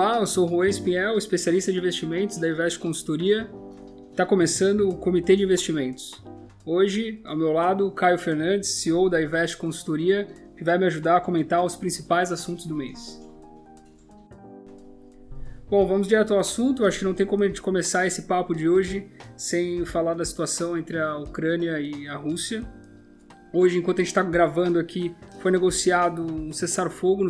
Olá, eu sou o Juan Espinhel, especialista de investimentos da Invest Consultoria. Está começando o Comitê de Investimentos. Hoje, ao meu lado, Caio Fernandes, CEO da Invest Consultoria, que vai me ajudar a comentar os principais assuntos do mês. Bom, vamos direto ao assunto. Acho que não tem como a gente começar esse papo de hoje sem falar da situação entre a Ucrânia e a Rússia. Hoje, enquanto a gente está gravando aqui, foi negociado um cessar-fogo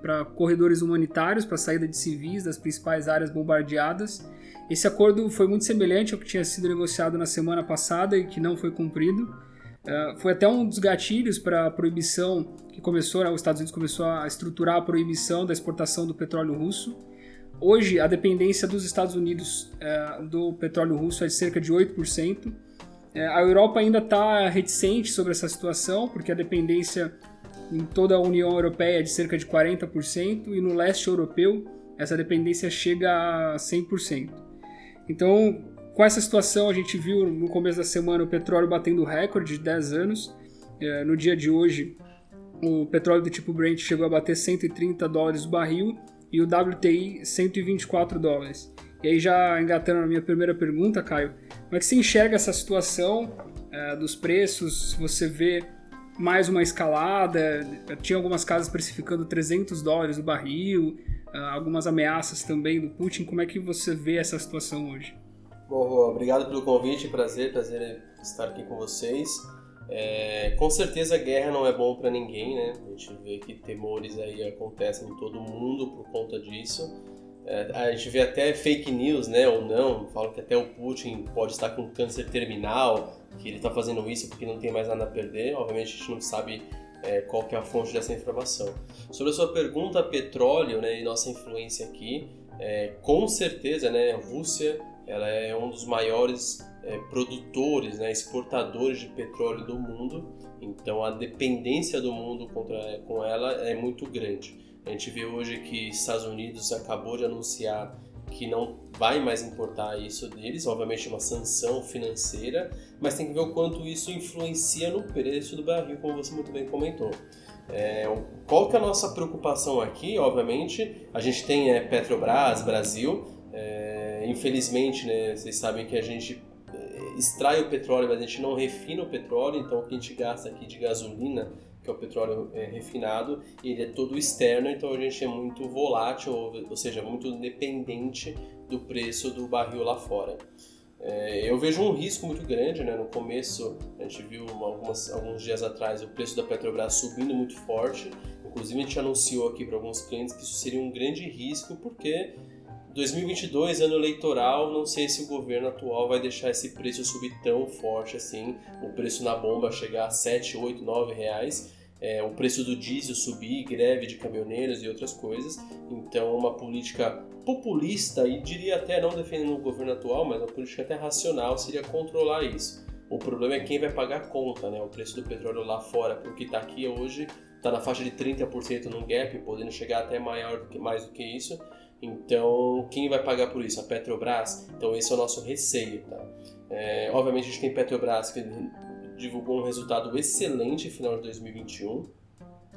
para corredores humanitários para saída de civis das principais áreas bombardeadas. Esse acordo foi muito semelhante ao que tinha sido negociado na semana passada e que não foi cumprido. Uh, foi até um dos gatilhos para a proibição que começou, né, os Estados Unidos começou a estruturar a proibição da exportação do petróleo russo. Hoje, a dependência dos Estados Unidos uh, do petróleo russo é de cerca de 8%. É, a Europa ainda está reticente sobre essa situação, porque a dependência em toda a União Europeia é de cerca de 40% e no leste europeu essa dependência chega a 100%. Então, com essa situação, a gente viu no começo da semana o petróleo batendo recorde de 10 anos. É, no dia de hoje, o petróleo do tipo Brent chegou a bater 130 dólares o barril e o WTI 124 dólares. E aí, já engatando na minha primeira pergunta, Caio, como é que você enxerga essa situação é, dos preços? Você vê mais uma escalada, tinha algumas casas precificando 300 dólares o barril, é, algumas ameaças também do Putin. Como é que você vê essa situação hoje? Bom, obrigado pelo convite, prazer, prazer estar aqui com vocês. É, com certeza a guerra não é bom para ninguém, né? A gente vê que temores aí acontecem em todo mundo por conta disso. É, a gente vê até fake news, né, ou não, falam que até o Putin pode estar com câncer terminal, que ele está fazendo isso porque não tem mais nada a perder. Obviamente a gente não sabe é, qual que é a fonte dessa informação. Sobre a sua pergunta, petróleo né, e nossa influência aqui, é, com certeza, né, a Rússia ela é um dos maiores é, produtores, né, exportadores de petróleo do mundo. Então a dependência do mundo contra, com ela é muito grande. A gente vê hoje que Estados Unidos acabou de anunciar que não vai mais importar isso deles, obviamente uma sanção financeira, mas tem que ver o quanto isso influencia no preço do barril, como você muito bem comentou. É, qual que é a nossa preocupação aqui? Obviamente, a gente tem é, Petrobras, Brasil, é, infelizmente, né, vocês sabem que a gente é, extrai o petróleo, mas a gente não refina o petróleo, então o que a gente gasta aqui de gasolina que é o petróleo é, refinado, e ele é todo externo, então a gente é muito volátil, ou, ou seja, muito dependente do preço do barril lá fora. É, eu vejo um risco muito grande, né? No começo, a gente viu algumas, alguns dias atrás o preço da Petrobras subindo muito forte. Inclusive, a gente anunciou aqui para alguns clientes que isso seria um grande risco, porque 2022, ano eleitoral, não sei se o governo atual vai deixar esse preço subir tão forte assim, o preço na bomba chegar a 7, 8, 9 reais, é, o preço do diesel subir, greve de caminhoneiros e outras coisas. Então, uma política populista, e diria até não defendendo o governo atual, mas uma política até racional seria controlar isso. O problema é quem vai pagar a conta, né? O preço do petróleo lá fora, porque está aqui hoje, está na faixa de 30% no gap, podendo chegar até maior do que, mais do que isso. Então, quem vai pagar por isso? A Petrobras? Então, esse é o nosso receio. Tá? É, obviamente, a gente tem Petrobras que divulgou um resultado excelente no final de 2021.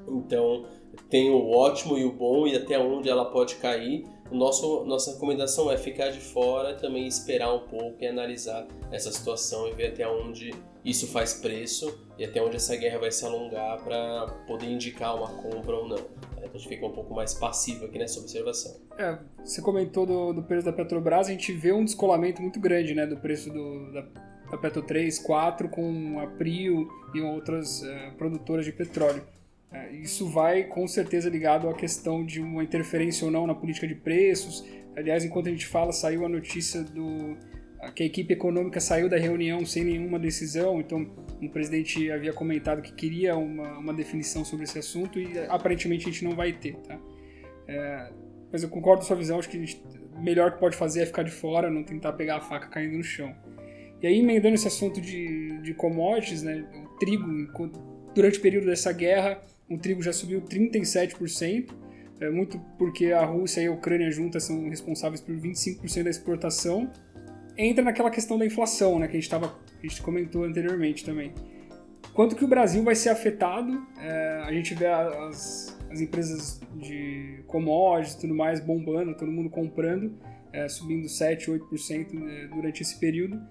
Então, tem o ótimo e o bom e até onde ela pode cair. O nosso, nossa recomendação é ficar de fora, também esperar um pouco e analisar essa situação e ver até onde isso faz preço e até onde essa guerra vai se alongar para poder indicar uma compra ou não. A gente fica um pouco mais passivo aqui nessa observação. É, você comentou do, do preço da Petrobras, a gente vê um descolamento muito grande né, do preço do, da, da Petro 3, 4 com a Prio e outras é, produtoras de petróleo. É, isso vai com certeza ligado à questão de uma interferência ou não na política de preços. Aliás, enquanto a gente fala, saiu a notícia do que a equipe econômica saiu da reunião sem nenhuma decisão, então o presidente havia comentado que queria uma, uma definição sobre esse assunto e aparentemente a gente não vai ter, tá? É, mas eu concordo com a sua visão, acho que o melhor que pode fazer é ficar de fora, não tentar pegar a faca caindo no chão. E aí, emendando esse assunto de, de commodities, né, o trigo, durante o período dessa guerra, o trigo já subiu 37%, é, muito porque a Rússia e a Ucrânia juntas são responsáveis por 25% da exportação, entra naquela questão da inflação, né, que a gente, tava, a gente comentou anteriormente também. Quanto que o Brasil vai ser afetado? É, a gente vê as, as empresas de commodities e tudo mais bombando, todo mundo comprando, é, subindo 7, 8% né, durante esse período.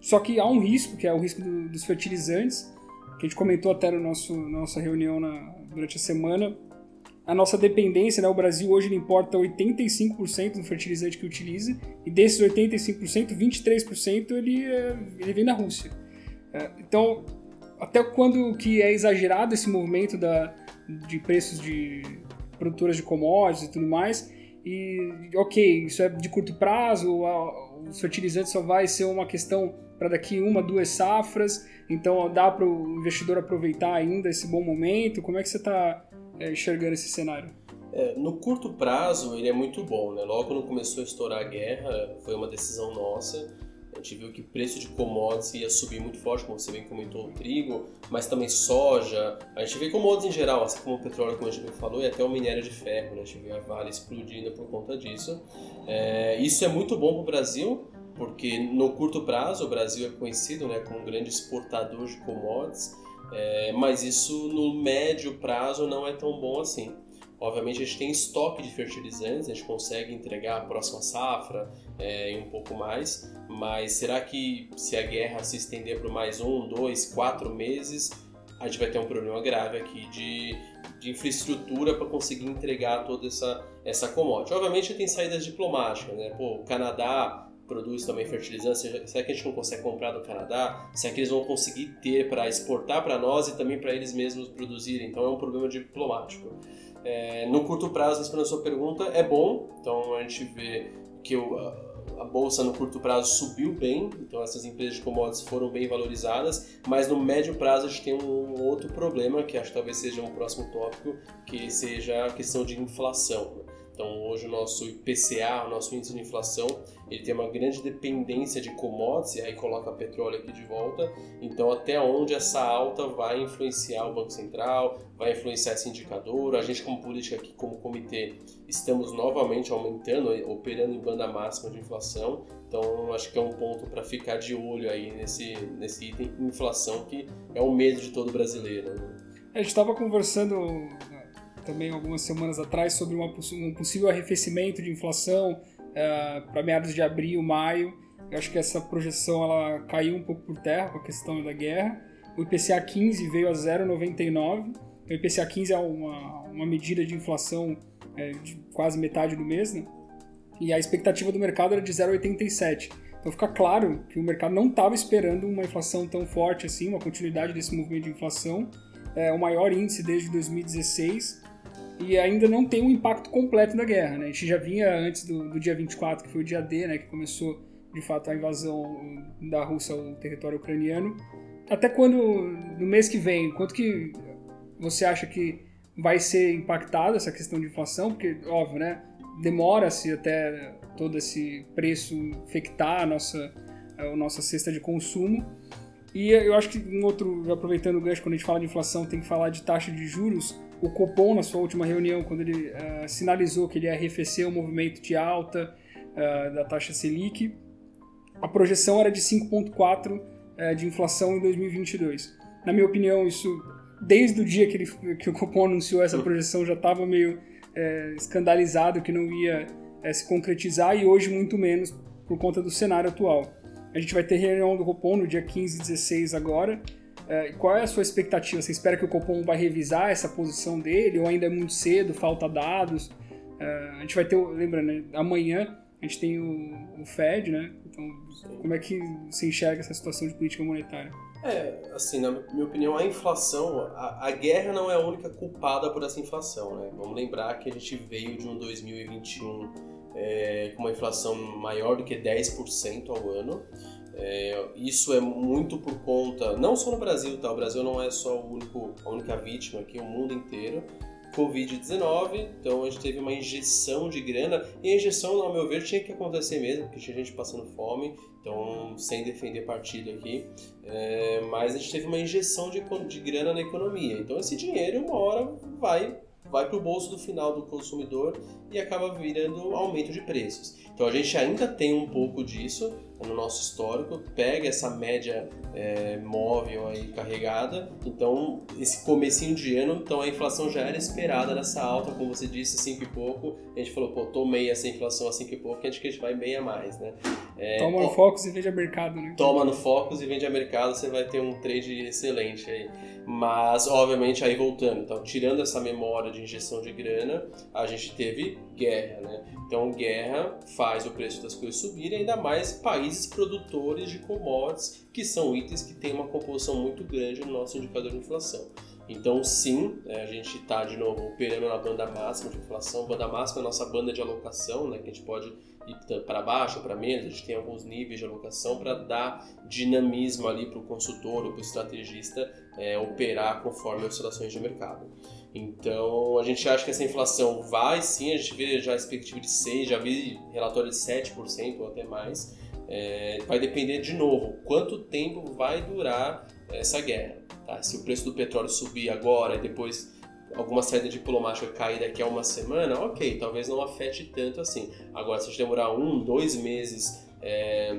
Só que há um risco, que é o risco do, dos fertilizantes, que a gente comentou até no na nossa reunião na, durante a semana. A nossa dependência, né, o Brasil hoje importa 85% do fertilizante que utiliza, e desses 85%, 23% ele, é, ele vem da Rússia. É, então, até quando que é exagerado esse movimento da, de preços de produtoras de commodities e tudo mais, e ok, isso é de curto prazo, os fertilizantes só vai ser uma questão para daqui uma, duas safras, então dá para o investidor aproveitar ainda esse bom momento? Como é que você está é, enxergando esse cenário? É, no curto prazo ele é muito bom, né? Logo quando começou a estourar a guerra, foi uma decisão nossa a gente viu que o preço de commodities ia subir muito forte, como você bem comentou, trigo, mas também soja. A gente vê commodities em geral, assim como o petróleo, como a gente falou, e até o minério de ferro. Né? A gente vê a Vale explodindo por conta disso. É, isso é muito bom para o Brasil, porque no curto prazo o Brasil é conhecido né, como um grande exportador de commodities, é, mas isso no médio prazo não é tão bom assim. Obviamente a gente tem estoque de fertilizantes, a gente consegue entregar a próxima safra é, e um pouco mais, mas será que se a guerra se estender por mais um, dois, quatro meses, a gente vai ter um problema grave aqui de, de infraestrutura para conseguir entregar toda essa, essa commodity. Obviamente tem saídas diplomáticas, né? Pô, o Canadá produz também fertilizantes, será que a gente não consegue comprar do Canadá? Será que eles vão conseguir ter para exportar para nós e também para eles mesmos produzirem? Então é um problema diplomático. É, no curto prazo, respondendo a sua pergunta, é bom. Então a gente vê que o, a, a bolsa no curto prazo subiu bem, então essas empresas de commodities foram bem valorizadas, mas no médio prazo a gente tem um outro problema, que acho que talvez seja um próximo tópico, que seja a questão de inflação. Então, hoje o nosso IPCA, o nosso índice de inflação, ele tem uma grande dependência de commodities, aí coloca petróleo aqui de volta. Então, até onde essa alta vai influenciar o Banco Central, vai influenciar esse indicador? A gente, como política aqui, como comitê, estamos novamente aumentando, operando em banda máxima de inflação. Então, acho que é um ponto para ficar de olho aí nesse, nesse item inflação, que é o medo de todo brasileiro. Né? A gente estava conversando também algumas semanas atrás sobre uma, um possível arrefecimento de inflação uh, é, para meados de abril, maio. Eu acho que essa projeção ela caiu um pouco por terra com a questão da guerra. O IPCA 15 veio a 0,99. O IPCA 15 é uma, uma medida de inflação é, de quase metade do mês, né? E a expectativa do mercado era de 0,87. Então fica claro que o mercado não estava esperando uma inflação tão forte assim, uma continuidade desse movimento de inflação. É o maior índice desde 2016 e ainda não tem um impacto completo da guerra. Né? A gente já vinha antes do, do dia 24, que foi o dia D, né, que começou de fato a invasão da Rússia ao território ucraniano. Até quando, no mês que vem, quanto que você acha que vai ser impactada essa questão de inflação? Porque, óbvio, né, demora-se até todo esse preço infectar a nossa, a nossa cesta de consumo. E eu acho que um outro, aproveitando o gancho, quando a gente fala de inflação, tem que falar de taxa de juros o Copom, na sua última reunião, quando ele uh, sinalizou que ele ia arrefecer o movimento de alta uh, da taxa Selic, a projeção era de 5,4% uh, eh, de inflação em 2022. Na minha opinião, isso, desde o dia que, ele, que o Copom anunciou essa projeção, já estava meio escandalizado que não ia se concretizar e hoje muito menos por conta do cenário atual. A gente vai ter reunião do Copom no dia 15 e 16 agora, qual é a sua expectativa? Você espera que o Copom vai revisar essa posição dele ou ainda é muito cedo, falta dados? É, a gente vai ter, lembrando, né, amanhã a gente tem o, o Fed, né? Então, como é que você enxerga essa situação de política monetária? É, assim, na minha opinião, a inflação, a, a, guerra não é a única culpada por essa inflação, né? Vamos lembrar que a gente veio de um 2021 é, com uma inflação maior do que 10% ao ano. É, isso é muito por conta, não só no Brasil, tá? O Brasil não é só o único, a única vítima aqui, o mundo inteiro. Covid-19, então a gente teve uma injeção de grana, e a injeção, ao meu ver, tinha que acontecer mesmo, porque tinha gente passando fome, então sem defender partido aqui, é, mas a gente teve uma injeção de, de grana na economia, então esse dinheiro uma hora vai vai para o bolso do final do consumidor e acaba virando aumento de preços. Então a gente ainda tem um pouco disso, no nosso histórico, pega essa média é, móvel aí carregada, então esse comecinho de ano, então a inflação já era esperada nessa alta, como você disse, 5 e pouco, a gente falou, pô, tomei essa inflação a 5 e pouco, que a gente vai bem a mais, né? É, toma no Focus e vende a mercado, né? Toma no Focus e vende a mercado, você vai ter um trade excelente aí. Mas, obviamente, aí voltando, então, tirando essa memória de injeção de grana, a gente teve guerra, né? Então, guerra faz o preço das coisas subirem, ainda mais países produtores de commodities, que são itens que têm uma composição muito grande no nosso indicador de inflação. Então, sim, é, a gente está, de novo, operando na banda máxima de inflação. Banda máxima é a nossa banda de alocação, né, que a gente pode ir para baixo para menos, a gente tem alguns níveis de alocação para dar dinamismo ali para o consultor ou para o estrategista é, operar conforme as oscilações de mercado. Então, a gente acha que essa inflação vai sim, a gente vê já a perspectiva de 6, já vi relatório de 7% ou até mais. É, vai depender de novo quanto tempo vai durar essa guerra. Tá? Se o preço do petróleo subir agora e depois alguma saída diplomática cair daqui a uma semana, ok, talvez não afete tanto assim. Agora, se a gente demorar um, dois meses é,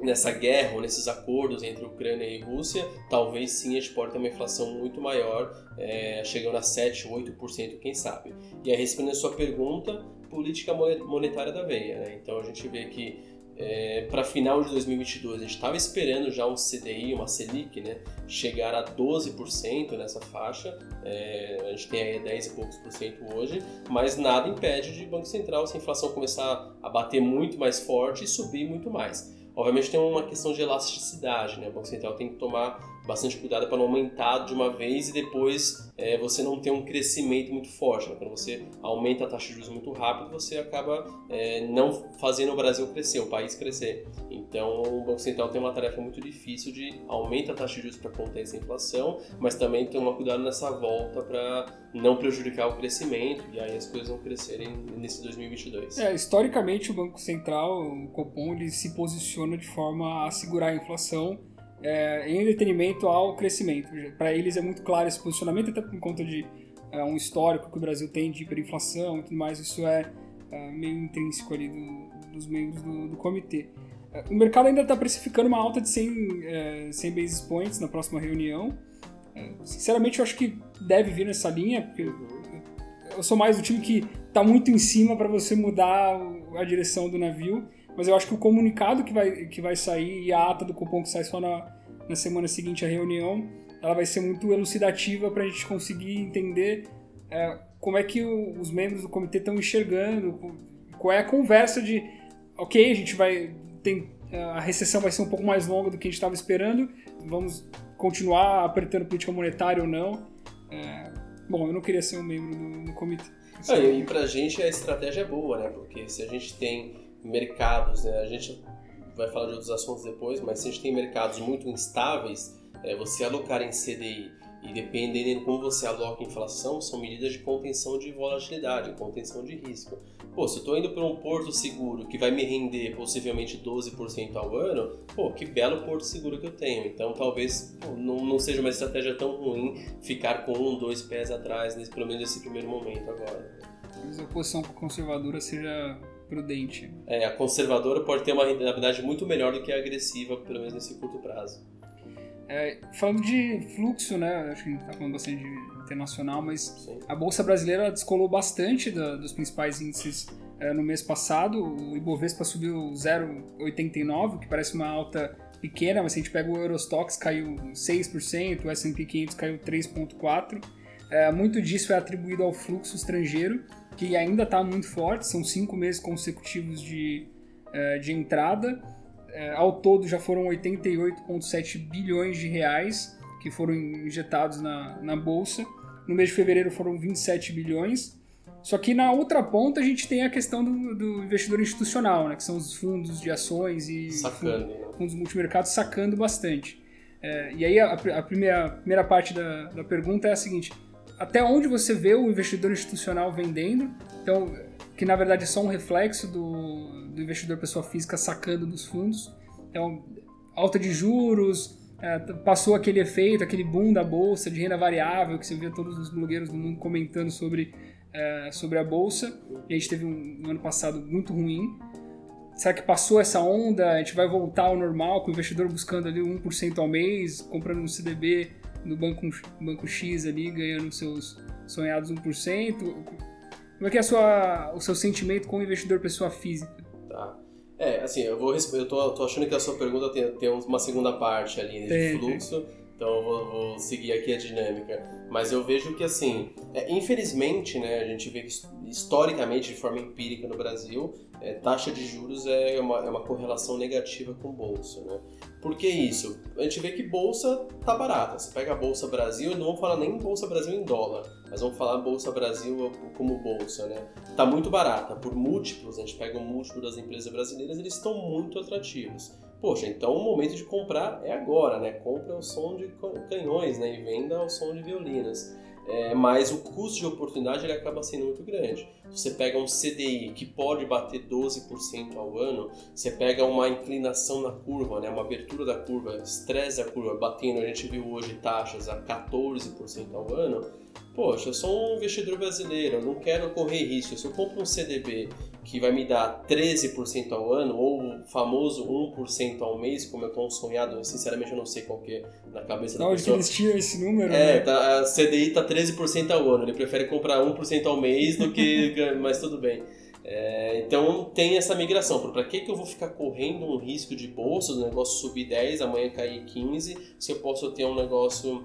nessa guerra ou nesses acordos entre Ucrânia e Rússia, talvez sim a gente pode ter uma inflação muito maior, é, chegando a 7, 8%, quem sabe. E aí, respondendo a sua pergunta, política monetária da veia. Né? Então, a gente vê que é, para final de 2022, a gente estava esperando já um CDI, uma Selic, né, chegar a 12% nessa faixa. É, a gente tem aí 10 e poucos por cento hoje, mas nada impede de Banco Central, se a inflação começar a bater muito mais forte e subir muito mais. Obviamente tem uma questão de elasticidade, né? O Banco Central tem que tomar bastante cuidado para não aumentar de uma vez e depois é, você não ter um crescimento muito forte. Né? Quando você aumenta a taxa de juros muito rápido, você acaba é, não fazendo o Brasil crescer, o país crescer. Então, o Banco Central tem uma tarefa muito difícil de aumentar a taxa de juros para conter essa inflação, mas também tomar cuidado nessa volta para não prejudicar o crescimento e aí as coisas vão crescerem nesse 2022. É, historicamente, o Banco Central, o Copom, ele se posiciona de forma a segurar a inflação é, em detrimento ao crescimento. Para eles é muito claro esse posicionamento, até por conta de é, um histórico que o Brasil tem de hiperinflação e tudo mais, isso é, é meio intrínseco ali do, dos membros do, do comitê. É, o mercado ainda está precificando uma alta de 100, é, 100 basis points na próxima reunião. É, sinceramente, eu acho que deve vir nessa linha, porque eu sou mais do time que está muito em cima para você mudar a direção do navio. Mas eu acho que o comunicado que vai, que vai sair e a ata do cupom que sai só na, na semana seguinte à reunião, ela vai ser muito elucidativa para a gente conseguir entender é, como é que o, os membros do comitê estão enxergando, qual é a conversa de, ok, a gente vai tem, a recessão vai ser um pouco mais longa do que a gente estava esperando, vamos continuar apertando política monetária ou não. É, bom, eu não queria ser um membro do, do comitê. Ah, e pra gente a estratégia é boa, né? Porque se a gente tem mercados, né? A gente vai falar de outros assuntos depois, mas se a gente tem mercados muito instáveis, é, você alocar em CDI e dependendo de como você aloca a inflação, são medidas de contenção de volatilidade, contenção de risco. Pô, se eu estou indo para um porto seguro que vai me render possivelmente 12% ao ano, pô, que belo porto seguro que eu tenho. Então talvez pô, não, não seja uma estratégia tão ruim ficar com um, dois pés atrás, nesse, pelo menos nesse primeiro momento agora. Talvez a posição conservadora seja prudente. É, a conservadora pode ter uma rentabilidade muito melhor do que a agressiva, pelo menos nesse curto prazo. É, falando de fluxo, né? Acho que a gente está falando bastante de internacional, mas Sim. a Bolsa Brasileira descolou bastante da, dos principais índices é, no mês passado. O Ibovespa subiu 0,89, que parece uma alta pequena, mas se a gente pega o Eurostox caiu 6%, o S&P 500 caiu 3,4%. É, muito disso é atribuído ao fluxo estrangeiro, que ainda está muito forte, são cinco meses consecutivos de, uh, de entrada. Uh, ao todo já foram 88,7 bilhões de reais que foram injetados na, na bolsa. No mês de fevereiro foram 27 bilhões. Só que na outra ponta a gente tem a questão do, do investidor institucional, né, que são os fundos de ações e sacando, fundos, né? fundos multimercados sacando bastante. É, e aí a, a, primeira, a primeira parte da, da pergunta é a seguinte: até onde você vê o investidor institucional vendendo, então que na verdade é só um reflexo do, do investidor pessoa física sacando dos fundos. Então, alta de juros, é, passou aquele efeito, aquele boom da bolsa de renda variável que você via todos os blogueiros do mundo comentando sobre, é, sobre a bolsa. E a gente teve um, um ano passado muito ruim. será que passou essa onda? A gente vai voltar ao normal com o investidor buscando ali 1% ao mês, comprando um CDB no banco, banco X ali, ganhando seus sonhados 1%? Como é que é sua, o seu sentimento com o investidor pessoa física? Tá. É, assim, eu vou eu tô, tô achando que a sua pergunta tem, tem uma segunda parte ali de tem, fluxo. Tem então eu vou, vou, seguir aqui a dinâmica. Mas eu vejo que, assim, é, infelizmente, né, a gente vê que historicamente, de forma empírica no Brasil, é, taxa de juros é uma, é uma correlação negativa com bolsa. Né? Por que isso? A gente vê que bolsa tá barata. Você pega a Bolsa Brasil, não vamos falar nem Bolsa Brasil em dólar, mas vamos falar Bolsa Brasil como bolsa. Né? Tá muito barata. Por múltiplos, a gente pega o múltiplo das empresas brasileiras, eles estão muito atrativos. Poxa, então o momento de comprar é agora, né? Compra ao som de canhões, né? E venda ao som de violinos. É, mas o custo de oportunidade ele acaba sendo muito grande. Você pega um CDI que pode bater 12% ao ano, você pega uma inclinação na curva, né, uma abertura da curva, estresse da curva, batendo, a gente viu hoje taxas a 14% ao ano. Poxa, eu sou um investidor brasileiro, eu não quero correr risco. Se eu compro um CDB que vai me dar 13% ao ano, ou o famoso 1% ao mês, como eu estou sonhado, sinceramente eu não sei qual que é na cabeça da Onde pessoa. Eles tiram esse número? É, né? tá, a CDI está 13% ao ano, ele prefere comprar 1% ao mês do que... mas tudo bem. É, então tem essa migração. Para que, que eu vou ficar correndo um risco de bolsa, o negócio subir 10, amanhã cair 15, se eu posso ter um negócio,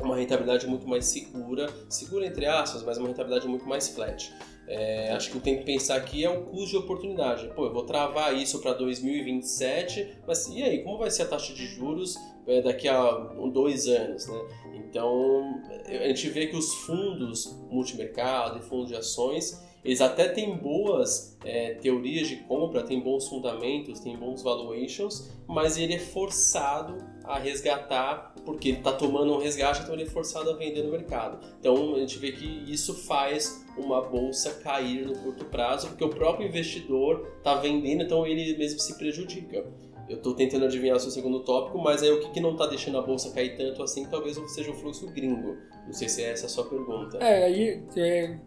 uma rentabilidade muito mais segura, segura entre aspas, mas uma rentabilidade muito mais flat. É, acho que eu tenho que pensar aqui é o custo de oportunidade. Pô, eu vou travar isso para 2027, mas e aí, como vai ser a taxa de juros é, daqui a dois anos, né? Então, a gente vê que os fundos multimercado e fundos de ações, eles até têm boas é, teorias de compra, têm bons fundamentos, têm bons valuations, mas ele é forçado a resgatar porque ele está tomando um resgate, então ele é forçado a vender no mercado. Então a gente vê que isso faz uma bolsa cair no curto prazo, porque o próprio investidor está vendendo, então ele mesmo se prejudica. Eu estou tentando adivinhar o seu segundo tópico, mas aí o que, que não está deixando a bolsa cair tanto assim, talvez seja o fluxo gringo. Não sei se é essa a sua pergunta. É, aí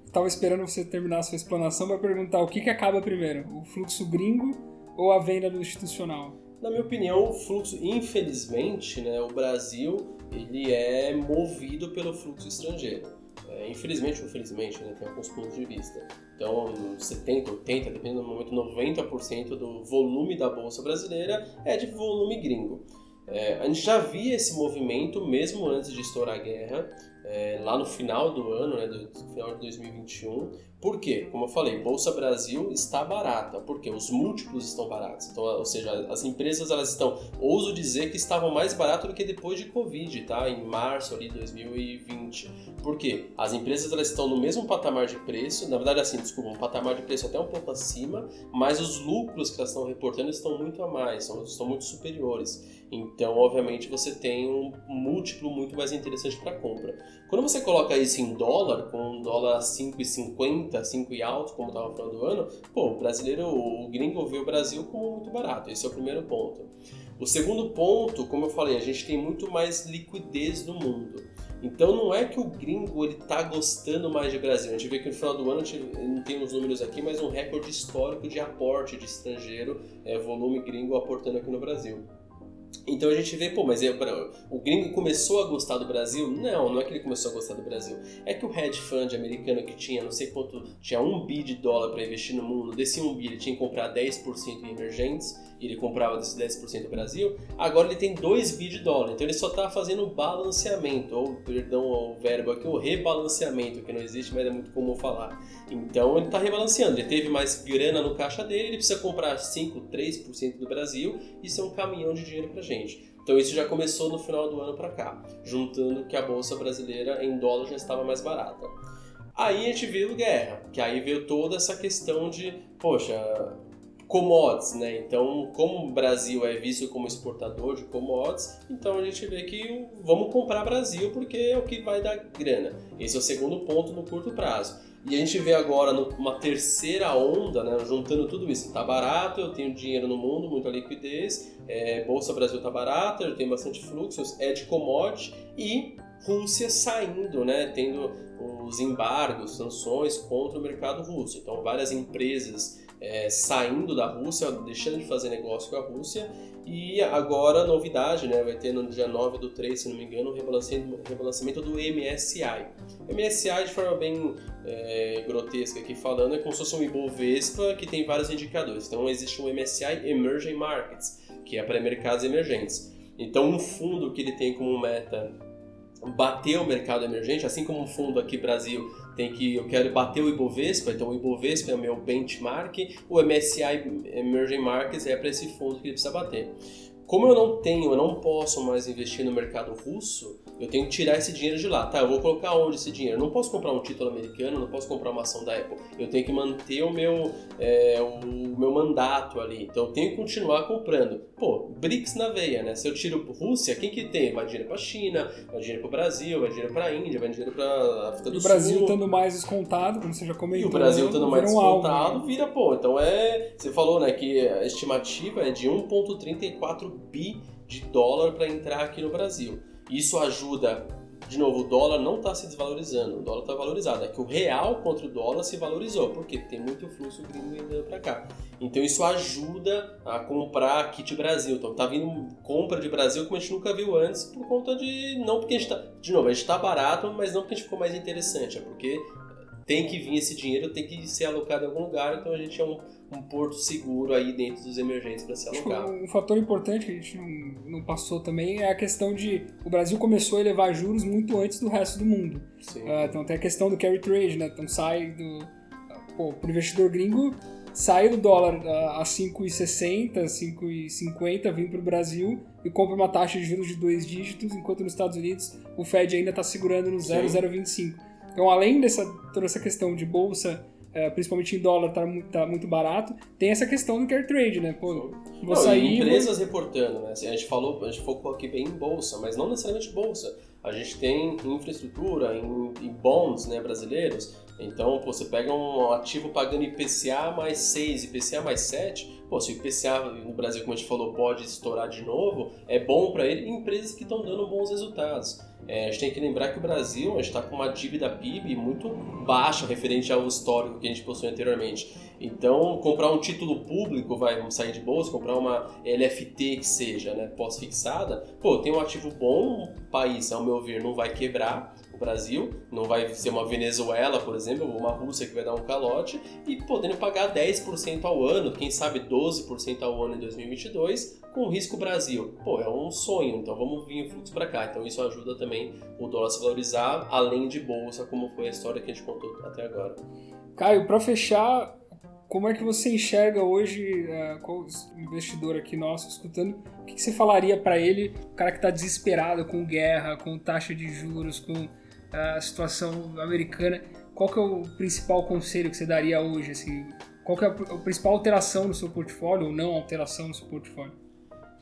estava é, esperando você terminar a sua explanação para perguntar o que, que acaba primeiro, o fluxo gringo ou a venda do institucional? Na minha opinião, o fluxo, infelizmente, né, o Brasil ele é movido pelo fluxo estrangeiro. É, infelizmente ou infelizmente, né, tem alguns pontos de vista. Então, 70, 80, dependendo do momento, 90% do volume da bolsa brasileira é de volume gringo. É, a gente já via esse movimento mesmo antes de estourar a guerra, é, lá no final do ano, né, do, final de 2021. Por quê? Como eu falei, Bolsa Brasil está barata, porque os múltiplos estão baratos. Então, ou seja, as empresas elas estão, ouso dizer que estavam mais baratas do que depois de Covid, tá? Em março ali de 2020. Por quê? As empresas elas estão no mesmo patamar de preço, na verdade assim, desculpa, um patamar de preço até um pouco acima, mas os lucros que elas estão reportando estão muito a mais, são, estão muito superiores. Então, obviamente, você tem um múltiplo muito mais interessante para compra. Quando você coloca isso em dólar, com um dólar 5,50, 5 e alto, como estava falando do ano, pô, o brasileiro, o gringo vê o Brasil como muito barato. Esse é o primeiro ponto. O segundo ponto, como eu falei, a gente tem muito mais liquidez no mundo. Então não é que o gringo ele tá gostando mais de Brasil. A gente vê que no final do ano, a gente não tem os números aqui, mas um recorde histórico de aporte de estrangeiro, é, volume gringo aportando aqui no Brasil. Então a gente vê, pô, mas é, o gringo começou a gostar do Brasil? Não, não é que ele começou a gostar do Brasil. É que o hedge fund americano que tinha não sei quanto, tinha um bi de dólar para investir no mundo, desse um bi ele tinha que comprar 10% em emergentes, ele comprava desse 10% do Brasil, agora ele tem 2 bi de dólar. Então ele só está fazendo balanceamento, ou perdão o verbo aqui, o rebalanceamento, que não existe, mas é muito comum falar. Então ele está rebalanceando, ele teve mais grana no caixa dele, ele precisa comprar 5, 3% do Brasil, isso é um caminhão de dinheiro pra gente. Então isso já começou no final do ano para cá, juntando que a bolsa brasileira em dólar já estava mais barata. Aí a gente viu guerra, que aí veio toda essa questão de, poxa, commodities, né? Então, como o Brasil é visto como exportador de commodities, então a gente vê que vamos comprar Brasil porque é o que vai dar grana. Esse é o segundo ponto no curto prazo. E a gente vê agora uma terceira onda, né, juntando tudo isso. Está barato, eu tenho dinheiro no mundo, muita liquidez, é, Bolsa Brasil está barata, eu tenho bastante fluxos, é de commodity e Rússia saindo, né, tendo os embargos, sanções contra o mercado russo. Então, várias empresas é, saindo da Rússia, deixando de fazer negócio com a Rússia. E agora, novidade, né? vai ter no dia 9 do 3, se não me engano, o rebalanceamento do MSI. MSI, de forma bem é, grotesca aqui falando, é como se fosse um Ibovespa que tem vários indicadores. Então, existe um MSI Emerging Markets, que é para mercados emergentes. Então, um fundo que ele tem como meta bater o mercado emergente, assim como um fundo aqui Brasil tem que eu quero bater o Ibovespa, então o Ibovespa é o meu benchmark, o MSCI Emerging Markets é para esse fundo que ele precisa bater. Como eu não tenho, eu não posso mais investir no mercado russo, eu tenho que tirar esse dinheiro de lá. Tá, eu vou colocar onde esse dinheiro? Não posso comprar um título americano, não posso comprar uma ação da Apple. Eu tenho que manter o meu, é, o meu mandato ali. Então eu tenho que continuar comprando. Pô, BRICS na veia, né? Se eu tiro Rússia, quem que tem? Vai dinheiro para China, vai dinheiro para o Brasil, vai dinheiro para a Índia, vai dinheiro para África do Sul. E o Brasil estando mais descontado, como você já comentou. E o Brasil estando mais descontado, um vira, pô. Então é. Você falou, né, que a estimativa é de 1,34 bi de dólar para entrar aqui no Brasil. Isso ajuda, de novo, o dólar não está se desvalorizando, o dólar está valorizado. É que o real contra o dólar se valorizou, porque tem muito fluxo gringo indo para cá. Então isso ajuda a comprar kit Brasil. Então tá vindo compra de Brasil como a gente nunca viu antes, por conta de. Não porque a gente está. De novo, a gente está barato, mas não porque a gente ficou mais interessante, é porque tem que vir esse dinheiro, tem que ser alocado em algum lugar, então a gente é um, um porto seguro aí dentro dos emergentes para ser alocado. Um fator importante que a gente não, não, passou também é a questão de o Brasil começou a elevar juros muito antes do resto do mundo. Uh, então tem a questão do carry trade, né? Então sai do pô, pro investidor gringo sai do dólar a 5,60, 5,50, vem para o Brasil e compra uma taxa de juros de dois dígitos, enquanto nos Estados Unidos o Fed ainda está segurando no 0,025. Então, além dessa toda essa questão de bolsa, é, principalmente em dólar, tá muito, tá muito barato, tem essa questão do care trade, né? Pô, vou não, sair. Empresas vou... reportando, né? Assim, a gente falou, a gente focou aqui bem em bolsa, mas não necessariamente bolsa. A gente tem infraestrutura, em, em bonds né, brasileiros. Então, pô, você pega um ativo pagando IPCA mais 6, IPCA mais 7, pô, se o IPCA no Brasil, como a gente falou, pode estourar de novo, é bom para ele empresas que estão dando bons resultados. É, a gente tem que lembrar que o Brasil está com uma dívida PIB muito baixa referente ao histórico que a gente possui anteriormente. Então, comprar um título público, vai, vamos sair de bolsa, comprar uma LFT que seja, né, pós-fixada, pô, tem um ativo bom, o país, ao meu ver, não vai quebrar, o Brasil, não vai ser uma Venezuela, por exemplo, ou uma Rússia que vai dar um calote, e podendo pagar 10% ao ano, quem sabe 12% ao ano em 2022, com risco Brasil. Pô, é um sonho, então vamos vir o fluxo para cá. Então isso ajuda também o dólar a se valorizar, além de bolsa, como foi a história que a gente contou até agora. Caio, para fechar, como é que você enxerga hoje, uh, qual investidor aqui nosso escutando, o que, que você falaria para ele, o cara que está desesperado com guerra, com taxa de juros, com a situação americana, qual que é o principal conselho que você daria hoje? Assim, qual que é a principal alteração no seu portfólio ou não alteração no seu portfólio?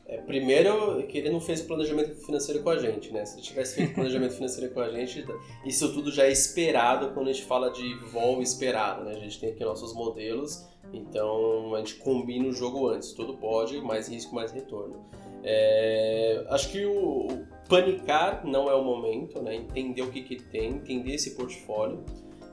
É, primeiro, que ele não fez planejamento financeiro com a gente, né? Se ele tivesse feito planejamento financeiro com a gente, isso tudo já é esperado quando a gente fala de voo esperado, né? A gente tem aqui nossos modelos, então a gente combina o jogo antes. Tudo pode, mais risco, mais retorno. É, acho que o, panicar não é o momento, né? Entender o que, que tem, entender esse portfólio.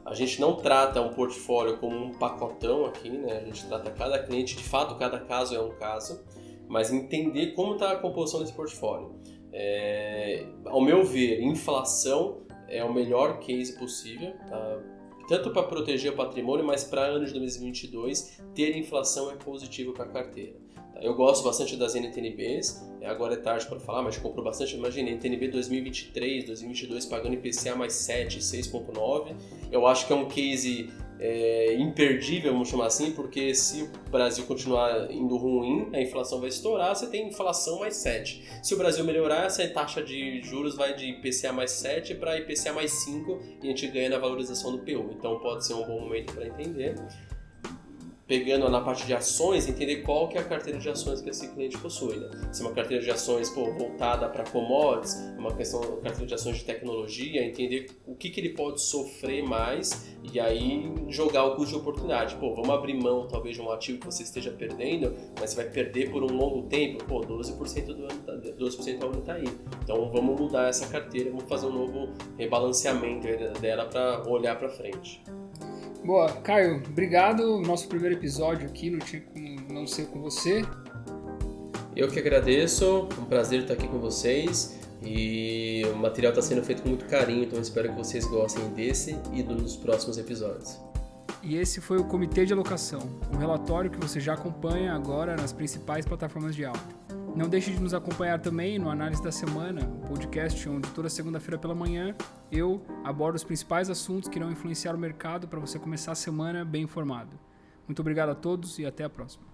A gente não trata um portfólio como um pacotão aqui, né? A gente trata cada cliente, de fato, cada caso é um caso mas entender como está a composição desse portfólio. É, ao meu ver, inflação é o melhor case possível, tá? tanto para proteger o patrimônio, mas para ano de 2022 ter inflação é positivo para a carteira. Eu gosto bastante das NTNBs, é, agora é tarde para falar, mas comprou bastante. Imagina, NTNB 2023, 2022 pagando IPCA mais 7, 6,9. Eu acho que é um case é, imperdível, vamos chamar assim, porque se o Brasil continuar indo ruim, a inflação vai estourar, você tem inflação mais 7. Se o Brasil melhorar, essa taxa de juros vai de IPCA mais 7 para IPCA mais 5 e a gente ganha na valorização do PU. Então pode ser um bom momento para entender pegando na parte de ações, entender qual que é a carteira de ações que esse cliente possui. Né? Se é uma carteira de ações pô, voltada para commodities, uma questão uma carteira de ações de tecnologia, entender o que, que ele pode sofrer mais e aí jogar o custo de oportunidade. Pô, vamos abrir mão talvez de um ativo que você esteja perdendo, mas você vai perder por um longo tempo. Pô, 12% do ano tá, 12% ao ano tá aí. Então vamos mudar essa carteira, vamos fazer um novo rebalanceamento dela para olhar para frente. Boa, Caio, obrigado. Nosso primeiro episódio aqui, não tinha como não ser com você. Eu que agradeço, um prazer estar aqui com vocês. E o material está sendo feito com muito carinho, então espero que vocês gostem desse e dos próximos episódios. E esse foi o Comitê de Alocação, um relatório que você já acompanha agora nas principais plataformas de áudio. Não deixe de nos acompanhar também no Análise da Semana, um podcast onde toda segunda-feira pela manhã eu abordo os principais assuntos que irão influenciar o mercado para você começar a semana bem informado. Muito obrigado a todos e até a próxima.